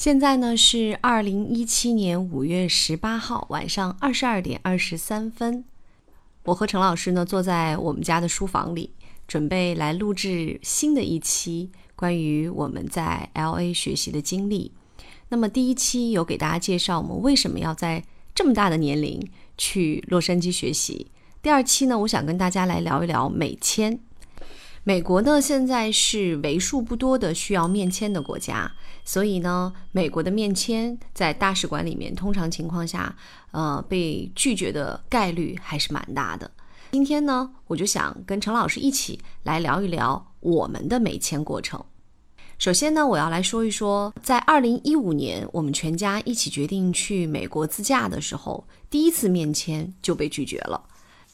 现在呢是二零一七年五月十八号晚上二十二点二十三分，我和陈老师呢坐在我们家的书房里，准备来录制新的一期关于我们在 L A 学习的经历。那么第一期有给大家介绍我们为什么要在这么大的年龄去洛杉矶学习。第二期呢，我想跟大家来聊一聊美签。美国呢，现在是为数不多的需要面签的国家，所以呢，美国的面签在大使馆里面，通常情况下，呃，被拒绝的概率还是蛮大的。今天呢，我就想跟陈老师一起来聊一聊我们的美签过程。首先呢，我要来说一说，在二零一五年，我们全家一起决定去美国自驾的时候，第一次面签就被拒绝了。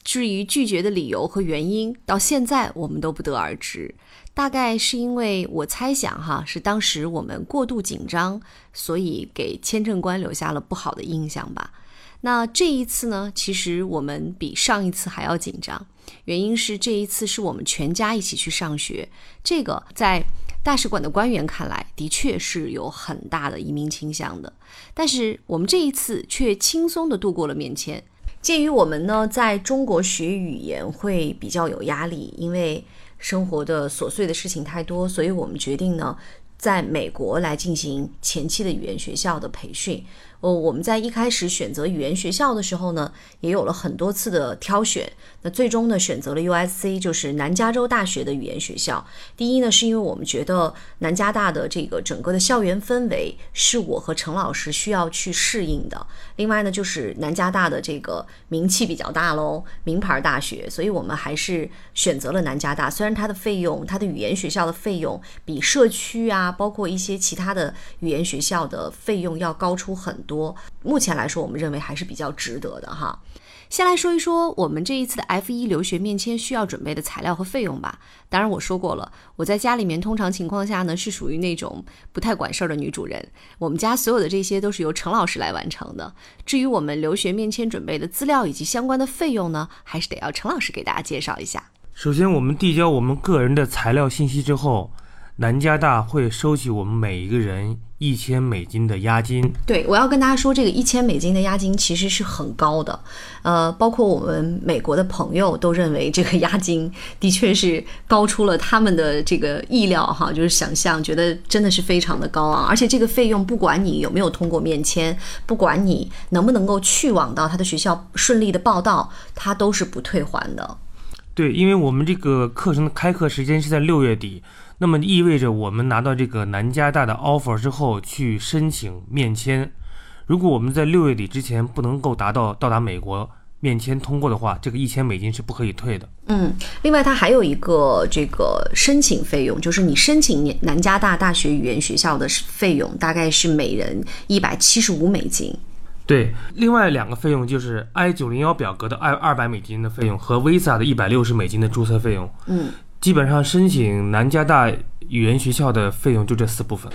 至于拒绝的理由和原因，到现在我们都不得而知。大概是因为我猜想哈，是当时我们过度紧张，所以给签证官留下了不好的印象吧。那这一次呢，其实我们比上一次还要紧张，原因是这一次是我们全家一起去上学，这个在大使馆的官员看来，的确是有很大的移民倾向的。但是我们这一次却轻松地度过了面签。鉴于我们呢在中国学语言会比较有压力，因为生活的琐碎的事情太多，所以我们决定呢在美国来进行前期的语言学校的培训。哦，我们在一开始选择语言学校的时候呢，也有了很多次的挑选。那最终呢，选择了 USC，就是南加州大学的语言学校。第一呢，是因为我们觉得南加大的这个整个的校园氛围是我和陈老师需要去适应的。另外呢，就是南加大的这个名气比较大喽，名牌大学，所以我们还是选择了南加大。虽然它的费用，它的语言学校的费用比社区啊，包括一些其他的语言学校的费用要高出很。多，目前来说，我们认为还是比较值得的哈。先来说一说我们这一次的 F 一留学面签需要准备的材料和费用吧。当然，我说过了，我在家里面通常情况下呢是属于那种不太管事儿的女主人。我们家所有的这些都是由陈老师来完成的。至于我们留学面签准备的资料以及相关的费用呢，还是得要陈老师给大家介绍一下。首先，我们递交我们个人的材料信息之后。南加大会收取我们每一个人一千美金的押金。对，我要跟大家说，这个一千美金的押金其实是很高的。呃，包括我们美国的朋友都认为这个押金的确是高出了他们的这个意料哈，就是想象，觉得真的是非常的高昂。而且这个费用，不管你有没有通过面签，不管你能不能够去往到他的学校顺利的报到，他都是不退还的。对，因为我们这个课程的开课时间是在六月底。那么意味着我们拿到这个南加大的 offer 之后去申请面签，如果我们在六月底之前不能够达到到达美国面签通过的话，这个一千美金是不可以退的。嗯，另外它还有一个这个申请费用，就是你申请南加大大学语言学校的费用大概是每人一百七十五美金。对，另外两个费用就是 I 九零幺表格的二二百美金的费用和 Visa 的一百六十美金的注册费用。嗯。基本上申请南加大语言学校的费用就这四部分。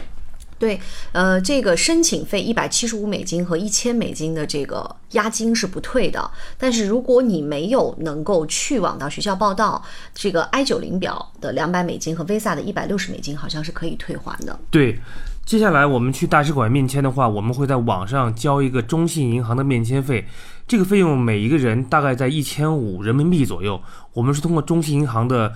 对，呃，这个申请费一百七十五美金和一千美金的这个押金是不退的。但是如果你没有能够去往到学校报到，这个 I 九零表的两百美金和 Visa 的一百六十美金好像是可以退还的。对，接下来我们去大使馆面签的话，我们会在网上交一个中信银行的面签费，这个费用每一个人大概在一千五人民币左右。我们是通过中信银行的。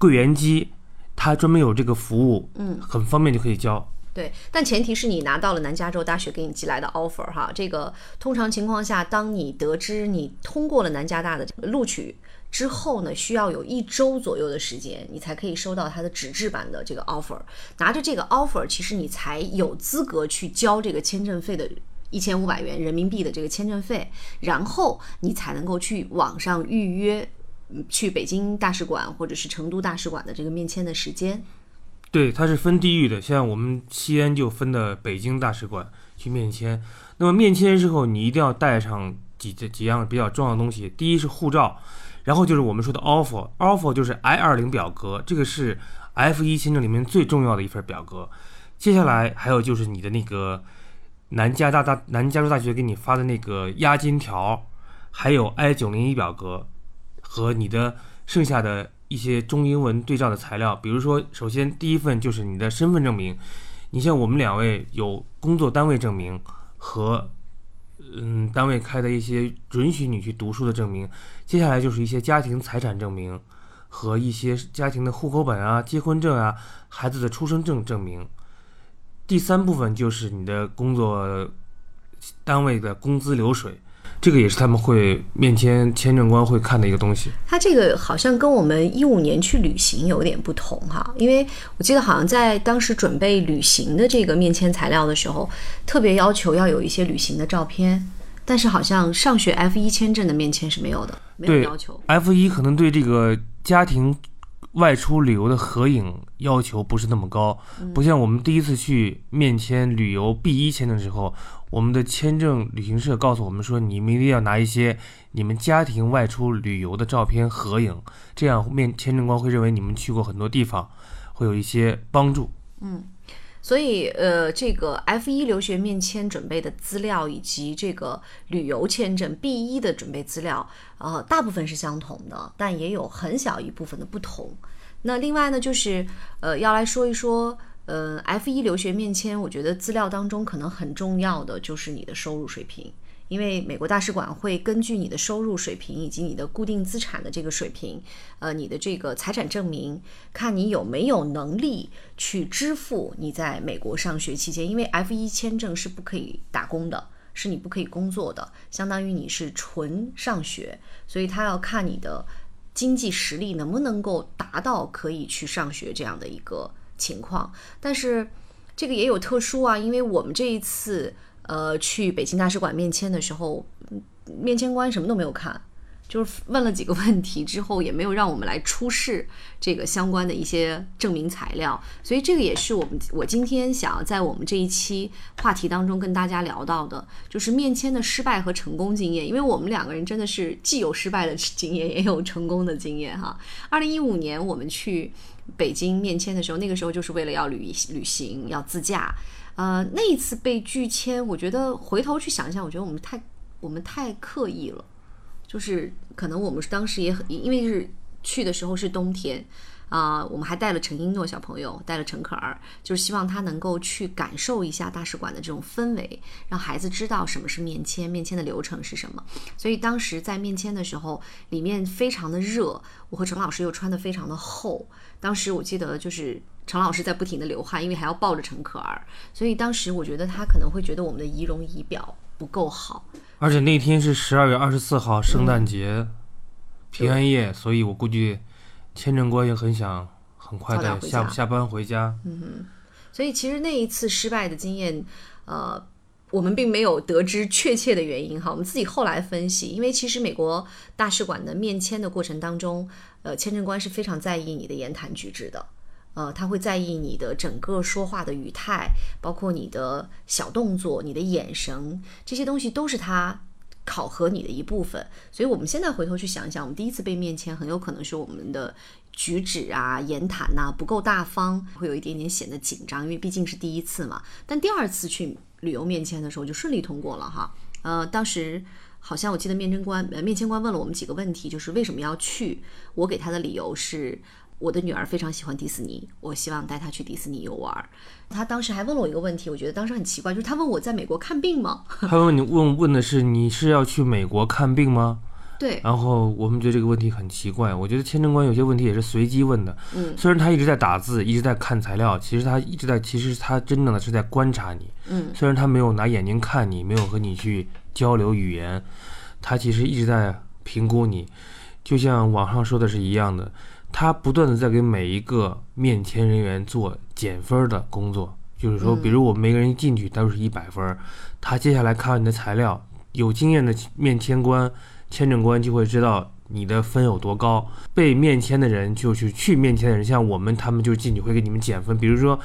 柜员机，它专门有这个服务，嗯，很方便就可以交。对，但前提是你拿到了南加州大学给你寄来的 offer 哈。这个通常情况下，当你得知你通过了南加大的录取之后呢，需要有一周左右的时间，你才可以收到它的纸质版的这个 offer。拿着这个 offer，其实你才有资格去交这个签证费的一千五百元人民币的这个签证费，然后你才能够去网上预约。去北京大使馆或者是成都大使馆的这个面签的时间，对，它是分地域的。像我们西安就分的北京大使馆去面签。那么面签之后，你一定要带上几几样比较重要的东西。第一是护照，然后就是我们说的 offer，offer 就是 I 二零表格，这个是 F 一签证里面最重要的一份表格。接下来还有就是你的那个南加大大南加州大学给你发的那个押金条，还有 I 九零一表格。和你的剩下的一些中英文对照的材料，比如说，首先第一份就是你的身份证明，你像我们两位有工作单位证明和嗯单位开的一些允许你去读书的证明，接下来就是一些家庭财产证明和一些家庭的户口本啊、结婚证啊、孩子的出生证证明。第三部分就是你的工作单位的工资流水，这个也是他们会面签签证官会看的一个东西。它这个好像跟我们一五年去旅行有点不同哈，因为我记得好像在当时准备旅行的这个面签材料的时候，特别要求要有一些旅行的照片，但是好像上学 F 一签证的面签是没有的，没有要求。F 一可能对这个家庭外出旅游的合影要求不是那么高，不像我们第一次去面签旅游 B 一签证的时候，我们的签证旅行社告诉我们说，你们一定要拿一些你们家庭外出旅游的照片合影，这样面签证官会认为你们去过很多地方，会有一些帮助。嗯所以，呃，这个 F 一留学面签准备的资料，以及这个旅游签证 B 一的准备资料，呃，大部分是相同的，但也有很小一部分的不同。那另外呢，就是呃，要来说一说，呃，F 一留学面签，我觉得资料当中可能很重要的就是你的收入水平。因为美国大使馆会根据你的收入水平以及你的固定资产的这个水平，呃，你的这个财产证明，看你有没有能力去支付你在美国上学期间，因为 F 一签证是不可以打工的，是你不可以工作的，相当于你是纯上学，所以他要看你的经济实力能不能够达到可以去上学这样的一个情况。但是这个也有特殊啊，因为我们这一次。呃，去北京大使馆面签的时候，面签官什么都没有看，就是问了几个问题之后，也没有让我们来出示这个相关的一些证明材料。所以这个也是我们我今天想要在我们这一期话题当中跟大家聊到的，就是面签的失败和成功经验。因为我们两个人真的是既有失败的经验，也有成功的经验哈。二零一五年我们去北京面签的时候，那个时候就是为了要旅旅行，要自驾。呃，那一次被拒签，我觉得回头去想一想，我觉得我们太我们太刻意了，就是可能我们当时也很，因为是去的时候是冬天。啊、我们还带了陈英诺小朋友，带了陈可儿，就是希望他能够去感受一下大使馆的这种氛围，让孩子知道什么是面签，面签的流程是什么。所以当时在面签的时候，里面非常的热，我和陈老师又穿的非常的厚。当时我记得就是陈老师在不停的流汗，因为还要抱着陈可儿，所以当时我觉得他可能会觉得我们的仪容仪表不够好。而且那天是十二月二十四号，圣诞节、平安夜，所以我估计签证官也很想很快的下下班回家。嗯所以其实那一次失败的经验，呃，我们并没有得知确切的原因哈，我们自己后来分析，因为其实美国大使馆的面签的过程当中，呃，签证官是非常在意你的言谈举止的。呃，他会在意你的整个说话的语态，包括你的小动作、你的眼神，这些东西都是他考核你的一部分。所以我们现在回头去想一想，我们第一次被面签，很有可能是我们的举止啊、言谈呐、不够大方，会有一点点显得紧张，因为毕竟是第一次嘛。但第二次去旅游面签的时候就顺利通过了哈。呃，当时好像我记得面征官呃面签官问了我们几个问题，就是为什么要去？我给他的理由是。我的女儿非常喜欢迪士尼，我希望带她去迪士尼游玩。她当时还问了我一个问题，我觉得当时很奇怪，就是她问我在美国看病吗？她问你问问的是你是要去美国看病吗？对，然后我们觉得这个问题很奇怪，我觉得签证官有些问题也是随机问的。嗯，虽然他一直在打字，一直在看材料，其实他一直在，其实他真正的是在观察你。嗯，虽然他没有拿眼睛看你，没有和你去交流语言，他其实一直在评估你，就像网上说的是一样的，他不断的在给每一个面签人员做减分的工作。就是说，比如我们每个人一进去都是一百分儿，他接下来看完你的材料，有经验的面签官、签证官就会知道你的分有多高。被面签的人就是去面签的人，像我们他们就进去会给你们减分，比如说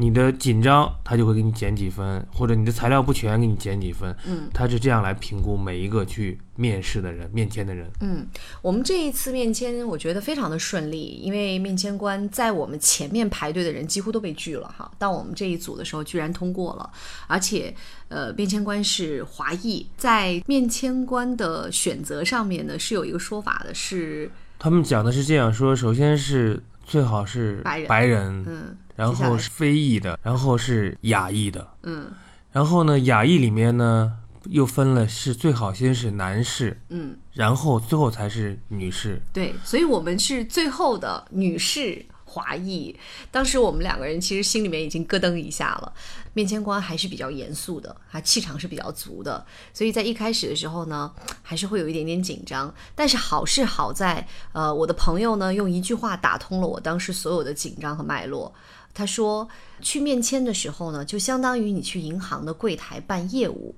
你的紧张，他就会给你减几分，或者你的材料不全，给你减几分。嗯，他是这样来评估每一个去面试的人、面签的人。嗯，我们这一次面签，我觉得非常的顺利，因为面签官在我们前面排队的人几乎都被拒了哈，到我们这一组的时候居然通过了，而且呃，面签官是华裔，在面签官的选择上面呢是有一个说法的，是他们讲的是这样说：首先是最好是白人人嗯然后是非裔的，然后是亚裔的。嗯然后呢，亚裔里面呢又分了是最好先是男士，嗯，然后最后才是女士。对，所以我们是最后的女士华裔。当时我们两个人其实心里面已经咯噔一下了。面签官还是比较严肃的，他气场是比较足的，所以在一开始的时候呢，还是会有一点点紧张。但是好是好在，呃，我的朋友呢用一句话打通了我当时所有的紧张和脉络。他说，去面签的时候呢，就相当于你去银行的柜台办业务，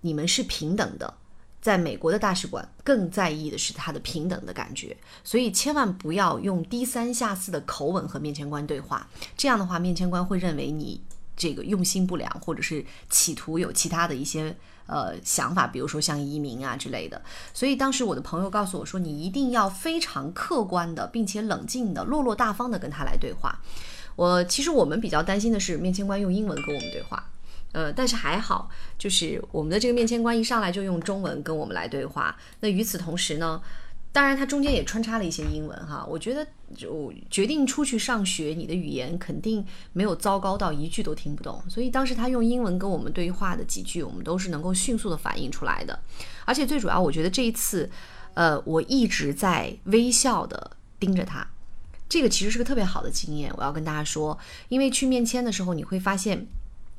你们是平等的。在美国的大使馆更在意的是他的平等的感觉，所以千万不要用低三下四的口吻和面签官对话，这样的话，面签官会认为你这个用心不良，或者是企图有其他的一些呃想法，比如说像移民啊之类的。所以当时我的朋友告诉我说，你一定要非常客观的，并且冷静的、落落大方的跟他来对话。我其实我们比较担心的是面签官用英文跟我们对话。呃，但是还好，就是我们的这个面签官一上来就用中文跟我们来对话。那与此同时呢，当然它中间也穿插了一些英文哈。我觉得就决定出去上学，你的语言肯定没有糟糕到一句都听不懂。所以当时他用英文跟我们对话的几句，我们都是能够迅速的反应出来的。而且最主要，我觉得这一次，呃，我一直在微笑的盯着他。这个其实是个特别好的经验，我要跟大家说，因为去面签的时候，你会发现。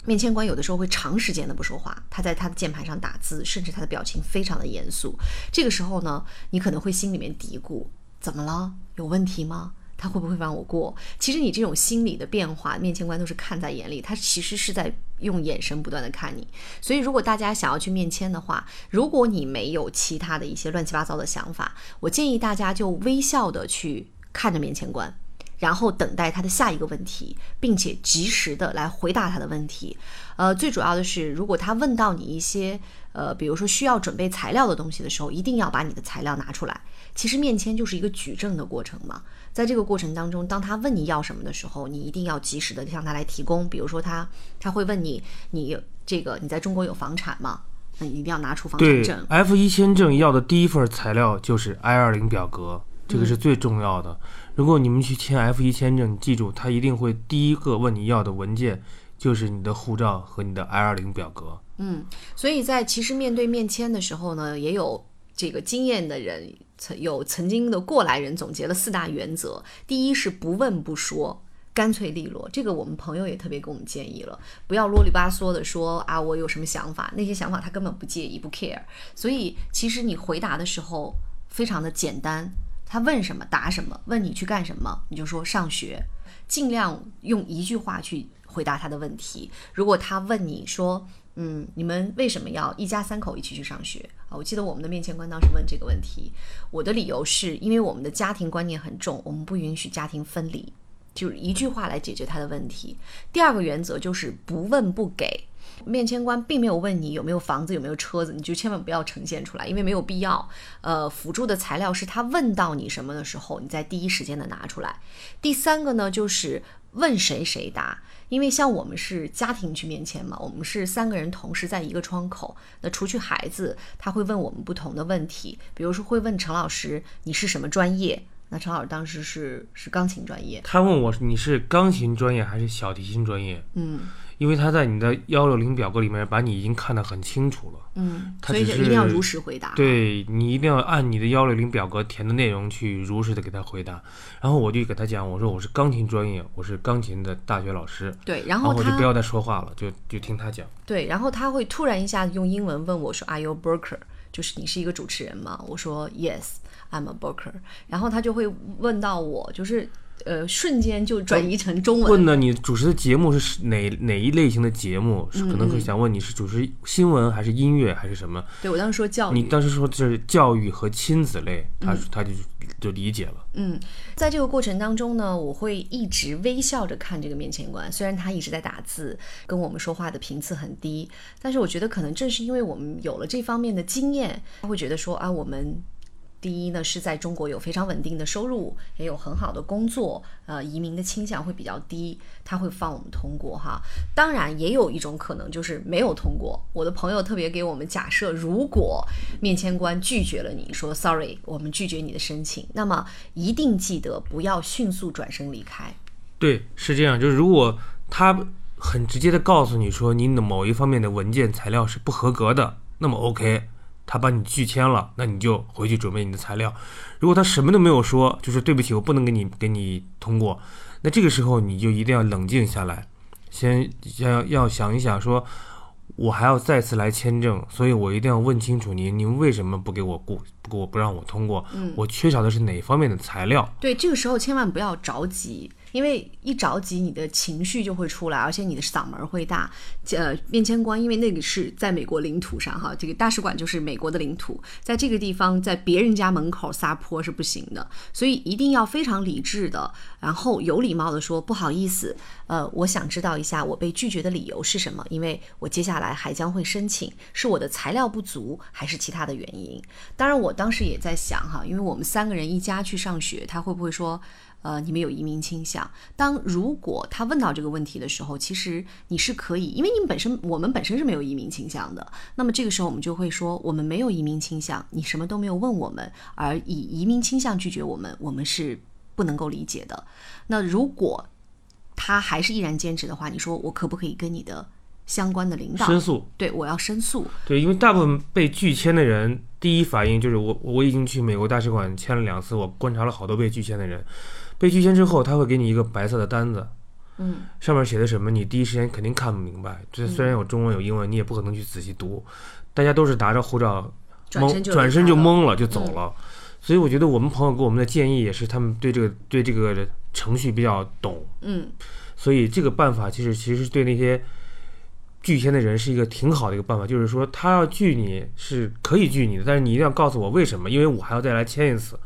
面签官有的时候会长时间的不说话，他在他的键盘上打字，甚至他的表情非常的严肃。这个时候呢，你可能会心里面嘀咕：怎么了？有问题吗？他会不会让我过？其实你这种心理的变化，面签官都是看在眼里，他其实是在用眼神不断的看你。所以，如果大家想要去面签的话，如果你没有其他的一些乱七八糟的想法，我建议大家就微笑的去看着面签官。然后等待他的下一个问题，并且及时的来回答他的问题。呃，最主要的是，如果他问到你一些呃，比如说需要准备材料的东西的时候，一定要把你的材料拿出来。其实面签就是一个举证的过程嘛，在这个过程当中，当他问你要什么的时候，你一定要及时的向他来提供。比如说他他会问你，你这个你在中国有房产吗？那你一定要拿出房产证。F 一签证要的第一份材料就是 I 二零表格，这个是最重要的。如果你们去签 F 一签证，记住，他一定会第一个问你要的文件就是你的护照和你的 I 二零表格。嗯，所以在其实面对面签的时候呢，也有这个经验的人，曾有曾经的过来人总结了四大原则。第一是不问不说，干脆利落。这个我们朋友也特别给我们建议了，不要啰里吧嗦的说啊，我有什么想法，那些想法他根本不介意，不 care。所以其实你回答的时候非常的简单，他问什么答什么，问你去干什么，你就说上学，尽量用一句话去回答他的问题。如果他问你说，嗯，你们为什么要一家三口一起去上学啊？我记得我们的面前官当时问这个问题，我的理由是因为我们的家庭观念很重，我们不允许家庭分离，就是一句话来解决他的问题。第二个原则就是不问不给。面签官并没有问你有没有房子、有没有车子，你就千万不要呈现出来，因为没有必要。呃，辅助的材料是他问到你什么的时候，你在第一时间的拿出来。第三个呢，就是问谁谁答，因为像我们是家庭去面签嘛，我们是三个人同时在一个窗口。那除去孩子，他会问我们不同的问题，比如说会问陈老师你是什么专业？那陈老师当时是是钢琴专业，他问我你是钢琴专业还是小提琴专业？嗯因为他在你的幺六零表格里面把你已经看得很清楚了。嗯，所以就是一定要如实回答。对你一定要按你的幺六零表格填的内容去如实的给他回答。然后我就给他讲，我说我是钢琴专业，我是钢琴的大学老师。对，然然后他我就不要再说话了，就就听他讲。对，然后他会突然一下子用英文问我说：“Are you a broker？” 就是你是一个主持人吗？我说：“Yes，I'm a broker。”然后他就会问到我，就是呃，瞬间就转移成中文。问呢，你主持的节目是哪哪一类型的节目？是可能会想问你是主持新闻还是音乐还是什么？对我当时说教育，你当时说这是教育和亲子类，他他就就理解了。嗯，在这个过程当中呢，我会一直微笑着看这个面前官，虽然他一直在打字，跟我们说话的频次很低，但是我觉得可能正是因为我们有了这方面的经验，他会觉得说啊，我们。第一呢，是在中国有非常稳定的收入，也有很好的工作，呃，移民的倾向会比较低，他会放我们通过哈。当然，也有一种可能就是没有通过。我的朋友特别给我们假设，如果面签官拒绝了你说 “sorry”，我们拒绝你的申请，那么一定记得不要迅速转身离开。对，是这样。就是如果他很直接的告诉你说你的某一方面的文件材料是不合格的，那么 OK，他把你拒签了，那你就回去准备你的材料。如果他什么都没有说，就是对不起，我不能给你给你通过，那这个时候你就一定要冷静下来，先要要想一想说。我还要再次来签证，所以我一定要问清楚您，您为什么不给我过，不给我不让我通过？嗯，我缺少的是哪方面的材料？对，这个时候千万不要着急。因为一着急，你的情绪就会出来，而且你的嗓门会大。呃，面签官，因为那个是在美国领土上哈，这个大使馆就是美国的领土，在这个地方，在别人家门口撒泼是不行的，所以一定要非常理智的，然后有礼貌的说不好意思，呃，我想知道一下我被拒绝的理由是什么，因为我接下来还将会申请，是我的材料不足还是其他的原因？当然，我当时也在想哈，因为我们三个人一家去上学，他会不会说？呃，你们有移民倾向。当如果他问到这个问题的时候，其实你是可以，因为你们本身我们本身是没有移民倾向的。那么这个时候我们就会说，我们没有移民倾向，你什么都没有问我们，而以移民倾向拒绝我们，我们是不能够理解的。那如果他还是依然坚持的话，你说我可不可以跟你的相关的领导申诉？对，我要申诉。对，因为大部分被拒签的人，第一反应就是我我已经去美国大使馆签了两次，我观察了好多被拒签的人。被拒签之后，他会给你一个白色的单子，嗯，上面写的什么，你第一时间肯定看不明白。这虽然有中文有英文，你也不可能去仔细读。大家都是拿着护照懵，转身就懵了，就走了。所以我觉得我们朋友给我们的建议也是，他们对这个对这个程序比较懂，嗯，所以这个办法其实其实对那些拒签的人是一个挺好的一个办法，就是说他要拒你是可以拒你的，但是你一定要告诉我为什么，因为我还要再来签一次。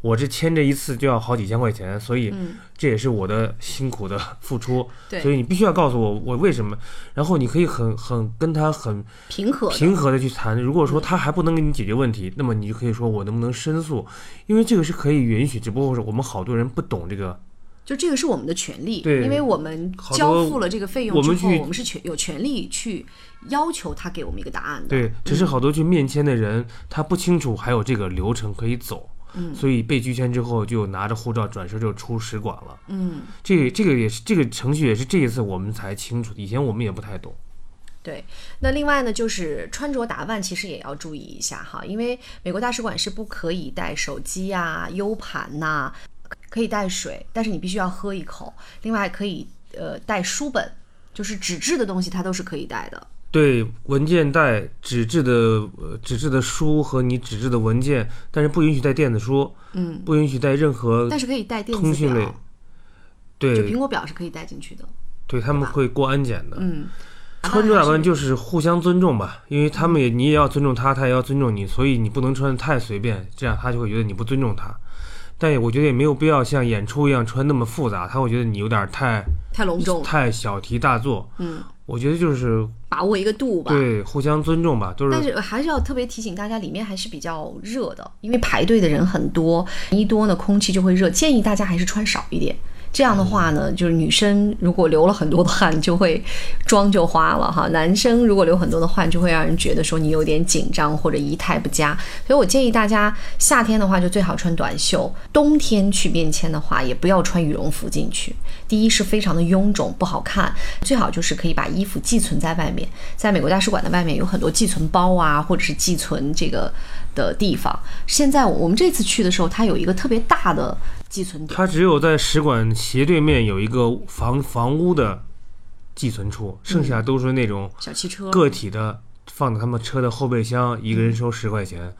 我这签这一次就要好几千块钱，所以这也是我的辛苦的付出。对，所以你必须要告诉我我为什么。然后你可以很很跟他很平和平和的去谈。如果说他还不能给你解决问题，那么你就可以说我能不能申诉？因为这个是可以允许，只不过是我们好多人不懂这个。就这个是我们的权利，因为我们交付了这个费用之后，我们是权有权利去要求他给我们一个答案的。对，只是好多去面签的人他不清楚还有这个流程可以走。嗯，所以被拒签之后，就拿着护照转身就出使馆了。嗯，这个这个也是这个程序也是这一次我们才清楚的，以前我们也不太懂。对，那另外呢，就是穿着打扮其实也要注意一下哈，因为美国大使馆是不可以带手机啊、U 盘呐，可以带水，但是你必须要喝一口。另外可以呃带书本，就是纸质的东西，它都是可以带的。对，文件带纸质的纸质的书和你纸质的文件，但是不允许带电子书，嗯，不允许带任何，但是可以带电子表，对，就苹果表是可以带进去的，对他们会过安检的，嗯，穿着打扮就是互相尊重吧，因为他们也你也要尊重他，他也要尊重你，所以你不能穿的太随便，这样他就会觉得你不尊重他。但我觉得也没有必要像演出一样穿那么复杂，他会觉得你有点太太隆重，太小题大做。嗯，我觉得就是把握一个度吧，对，互相尊重吧，就是。但是还是要特别提醒大家，里面还是比较热的，因为排队的人很多，一多呢空气就会热，建议大家还是穿少一点。这样的话呢，就是女生如果流了很多的汗，就会妆就花了哈。男生如果流很多的汗，就会让人觉得说你有点紧张或者仪态不佳。所以我建议大家夏天的话就最好穿短袖，冬天去便签的话也不要穿羽绒服进去。第一是非常的臃肿不好看，最好就是可以把衣服寄存在外面，在美国大使馆的外面有很多寄存包啊，或者是寄存这个的地方。现在我们这次去的时候，它有一个特别大的。寄存点，它只有在使馆斜对面有一个房房屋的寄存处，剩下都是那种小汽车个体的，放在他们车的后备箱，一个人收十块钱。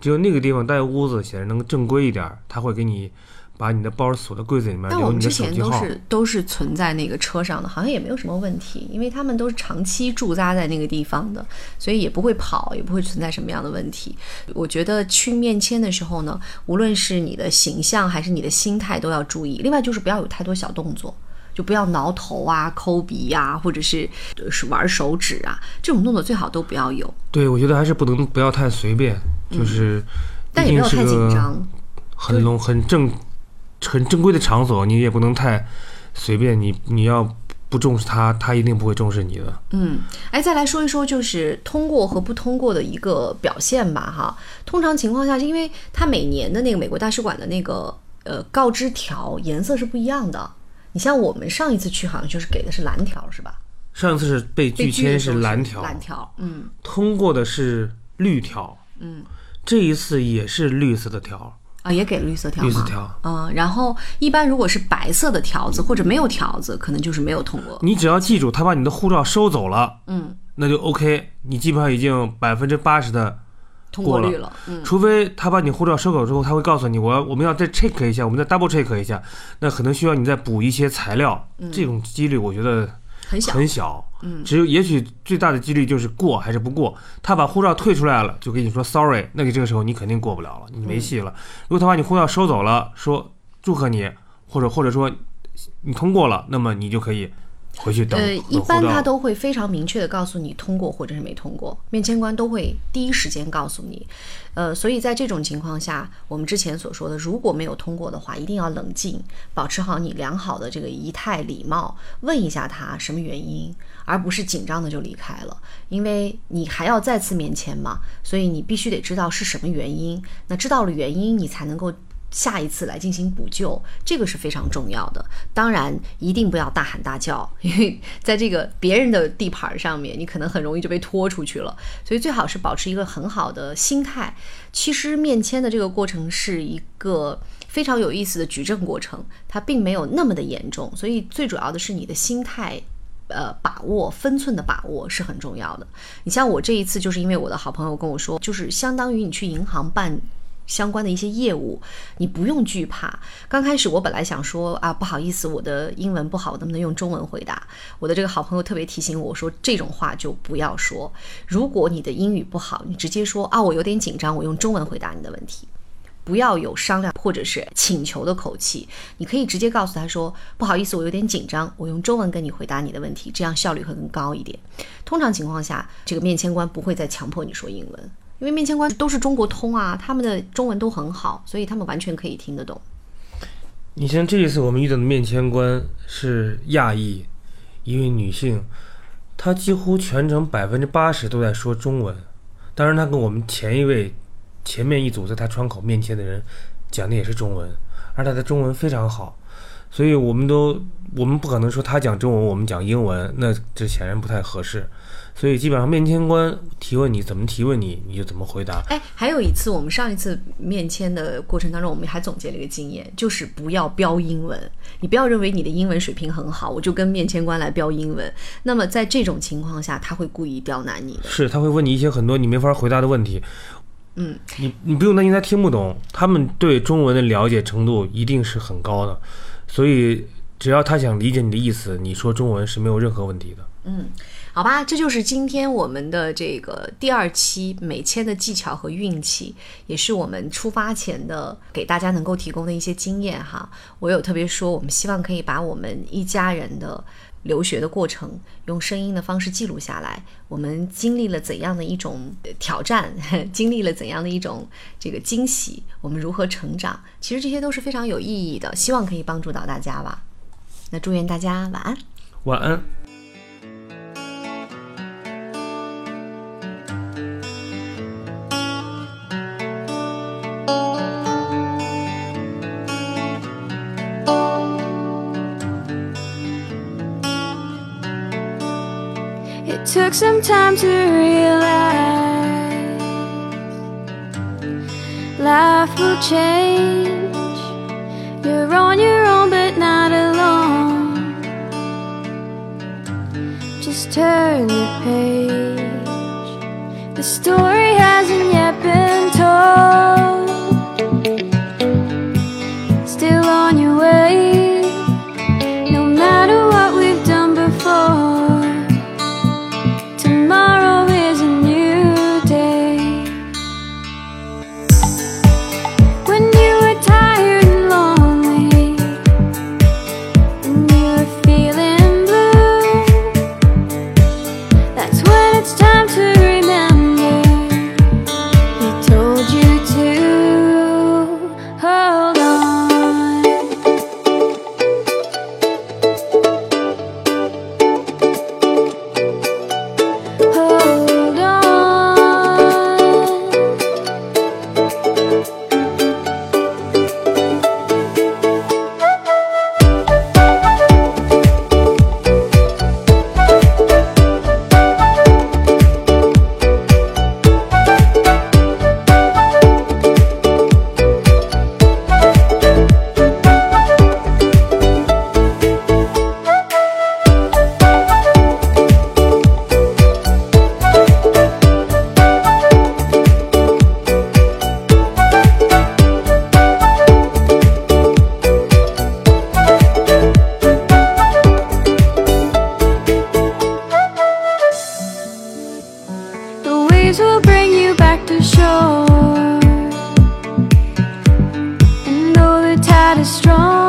只有那个地方带屋子，显得能正规一点，他会给你。把你的包锁在柜子里面，但我们之前都是都是存在那个车上的，好像也没有什么问题，因为他们都是长期驻扎在那个地方的，所以也不会跑，也不会存在什么样的问题。我觉得去面签的时候呢，无论是你的形象还是你的心态都要注意。另外就是不要有太多小动作，就不要挠头啊、抠鼻呀，或者是是玩手指啊，这种动作最好都不要有。对，我觉得还是不能不要太随便，就是，但也没有太紧张，很隆很正。很正规的场所，你也不能太随便。你你要不重视他，他一定不会重视你的。嗯，哎，再来说一说，就是通过和不通过的一个表现吧。哈，通常情况下，是因为他每年的那个美国大使馆的那个呃告知条颜色是不一样的。你像我们上一次去好像就是给的是蓝条是吧？上次是被被拒签是蓝条，蓝条，嗯通过的是绿条，嗯，这一次也是绿色的条，啊，也给了绿色条吗？绿色条。嗯，然后一般如果是白色的条子或者没有条子，可能就是没有通过。你只要记住，他把你的护照收走了，嗯，那就 OK，你基本上已经百分之八十的通过率了，嗯，除非他把你护照收走之后，他会告诉你，我要我们要再 check 一下，我们再 double check 一下，那可能需要你再补一些材料，这种几率我觉得很小。很小，嗯只有也许最大的几率就是过还是不过。他把护照退出来了，就跟你说 sorry，那个这个时候你肯定过不了了，你没戏了。如果他把你护照收走了，说祝贺你，或者或者说你通过了，那么你就可以回去等。呃，一般他都会非常明确的告诉你通过或者是没通过，面签官都会第一时间告诉你。呃，所以在这种情况下，我们之前所说的，如果没有通过的话，一定要冷静，保持好你良好的这个仪态礼貌，问一下他什么原因，而不是紧张的就离开了，因为你还要再次面签嘛，所以你必须得知道是什么原因。那知道了原因，你才能够。下一次来进行补救，这个是非常重要的。当然，一定不要大喊大叫，因为在这个别人的地盘上面，你可能很容易就被拖出去了。所以最好是保持一个很好的心态。其实面签的这个过程是一个非常有意思的举证过程，它并没有那么的严重。所以最主要的是你的心态。呃，把握分寸的把握是很重要的。你像我这一次，就是因为我的好朋友跟我说，就是相当于你去银行办相关的一些业务，你不用惧怕。刚开始我本来想说啊，不好意思，我的英文不好，能不能用中文回答？我的这个好朋友特别提醒我说，这种话就不要说。如果你的英语不好，你直接说啊，我有点紧张，我用中文回答你的问题。不要有商量或者是请求的口气，你可以直接告诉他说：“不好意思，我有点紧张，我用中文跟你回答你的问题，这样效率会更高一点。”通常情况下，这个面签官不会再强迫你说英文，因为面签官都是中国通啊，他们的中文都很好，所以他们完全可以听得懂。你像这一次我们遇到的面签官是亚裔，一位女性，她几乎全程百分之八十都在说中文。当然，她跟我们前一位前面一组在她窗口面签的人讲的也是中文，而她的中文非常好，所以我们都我们不可能说她讲中文，我们讲英文，那这显然不太合适。所以基本上面签官提问你怎么提问你，你就怎么回答。哎，还有一次，我们上一次面签的过程当中，我们还总结了一个经验，就是不要标英文。你不要认为你的英文水平很好，我就跟面签官来标英文。那么在这种情况下，他会故意刁难你的。是，他会问你一些很多你没法回答的问题。嗯，你你不用担心他听不懂，他们对中文的了解程度一定是很高的，所以只要他想理解你的意思，你说中文是没有任何问题的。嗯，好吧，这就是今天我们的这个第二期美签的技巧和运气，也是我们出发前的给大家能够提供的一些经验哈。我有特别说，我们希望可以把我们一家人的留学的过程用声音的方式记录下来，我们经历了怎样的一种挑战，经历了怎样的一种这个惊喜，我们如何成长，其实这些都是非常有意义的，希望可以帮助到大家吧。那祝愿大家晚安。晚安。Took some time to realize life will change. You're on your own, but not alone. Just turn the page. The story is strong.